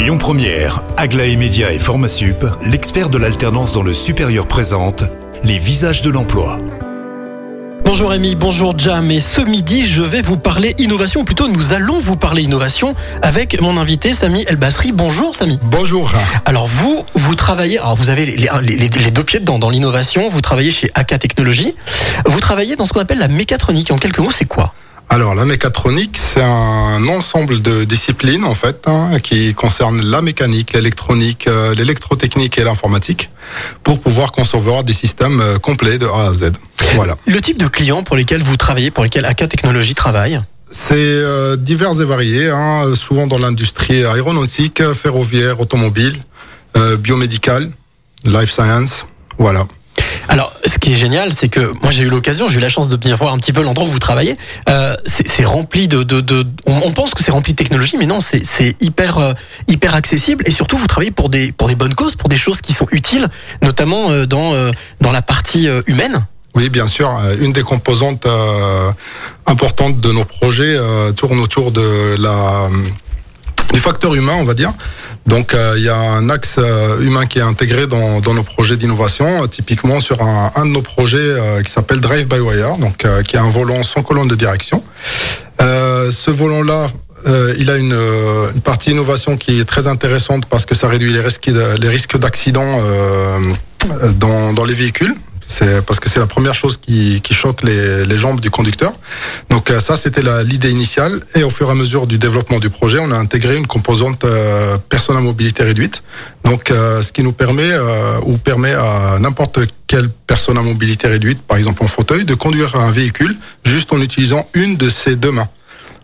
Lyon Première, Aglaé Média et Formasup, l'expert de l'alternance dans le supérieur présente les visages de l'emploi. Bonjour Amy, bonjour Jam. Et ce midi, je vais vous parler innovation, ou plutôt nous allons vous parler innovation avec mon invité Samy Elbasri. Bonjour Samy. Bonjour. Alors vous, vous travaillez, alors vous avez les, les- les deux pieds dedans dans l'innovation, vous travaillez chez AK Technologies, vous travaillez dans ce qu'on appelle la mécatronique. En quelques mots, c'est quoi? Alors la mécatronique, c'est un ensemble de disciplines en fait hein, qui concerne la mécanique, l'électronique, euh, l'électrotechnique et l'informatique pour pouvoir concevoir des systèmes euh, complets de A à Z. Voilà. Le type de clients pour lesquels vous travaillez, pour lesquels AK Technologies travaille C'est euh, divers et varié, hein, souvent dans l'industrie aéronautique, ferroviaire, automobile, euh, biomédicale, life science. Voilà. Qui génial, c'est que moi j'ai eu l'occasion, j'ai eu la chance de bien voir un petit peu l'endroit où vous travaillez. Euh, c'est rempli de, on, pense que c'est rempli de technologie, mais non, c'est euh, hyper accessible et surtout vous travaillez pour des bonnes causes, pour des choses qui sont utiles, notamment euh, dans la partie humaine. Oui, bien sûr. Une des composantes importantes de nos projets tourne autour du facteur humain, on va dire. Donc, euh, il y a un axe euh, humain qui est intégré dans, dans nos projets d'innovation, euh, typiquement sur un, un de nos projets qui s'appelle Drive by Wire, donc qui est un volant sans colonne de direction. Ce volant-là, euh, il a une, euh, une partie innovation qui est très intéressante parce que ça réduit les risques, les risques d'accident euh, dans, dans les véhicules. C'est parce que c'est la première chose qui, qui choque les, les jambes du conducteur. Donc euh, ça, c'était l'idée initiale. Et au fur et à mesure du développement du projet, on a intégré une composante euh, personne à mobilité réduite. Donc euh, ce qui nous permet euh, ou permet à n'importe quelle personne à mobilité réduite, par exemple en fauteuil, de conduire un véhicule juste en utilisant une de ses deux mains.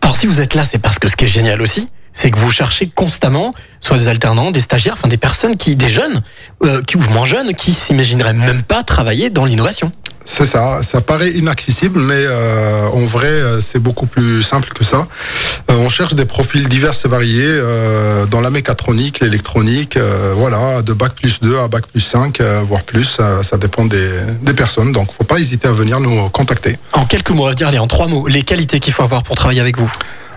Alors si vous êtes là, c'est parce que ce qui est génial aussi, c'est que vous cherchez constamment soit des alternants, des stagiaires, enfin des personnes qui, des jeunes, euh, qui ou moins jeunes, qui s'imagineraient même pas travailler dans l'innovation. C'est ça, ça paraît inaccessible, mais euh, en vrai, euh, c'est beaucoup plus simple que ça. Euh, on cherche des profils divers et variés dans la mécatronique, l'électronique, voilà, de bac plus 2 à bac plus 5, euh, voire plus, ça dépend des, des personnes. Donc, faut pas hésiter à venir nous contacter. En quelques mots, va dire, allez, en trois mots, les qualités qu'il faut avoir pour travailler avec vous.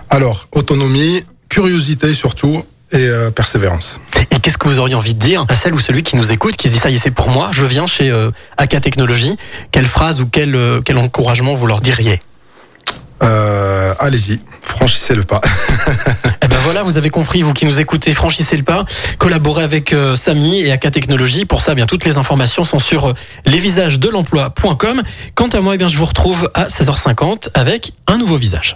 Alors, autonomie, curiosité surtout, et euh, persévérance. Et qu'est-ce que vous auriez envie de dire à celle ou celui qui nous écoute, qui se dit ça y est, c'est pour moi, je viens chez euh, AK Technologies Quelle phrase ou quel, euh, quel encouragement vous leur diriez? Euh, Allez-y, franchissez le pas. Eh ben voilà, vous avez compris, vous qui nous écoutez, franchissez le pas, collaborez avec euh, Samy et AK Technologies. Pour ça, eh bien toutes les informations sont sur euh, lesvisagesdelemploi.com. Quant à moi, eh bien je vous retrouve à 16h50 avec un nouveau visage.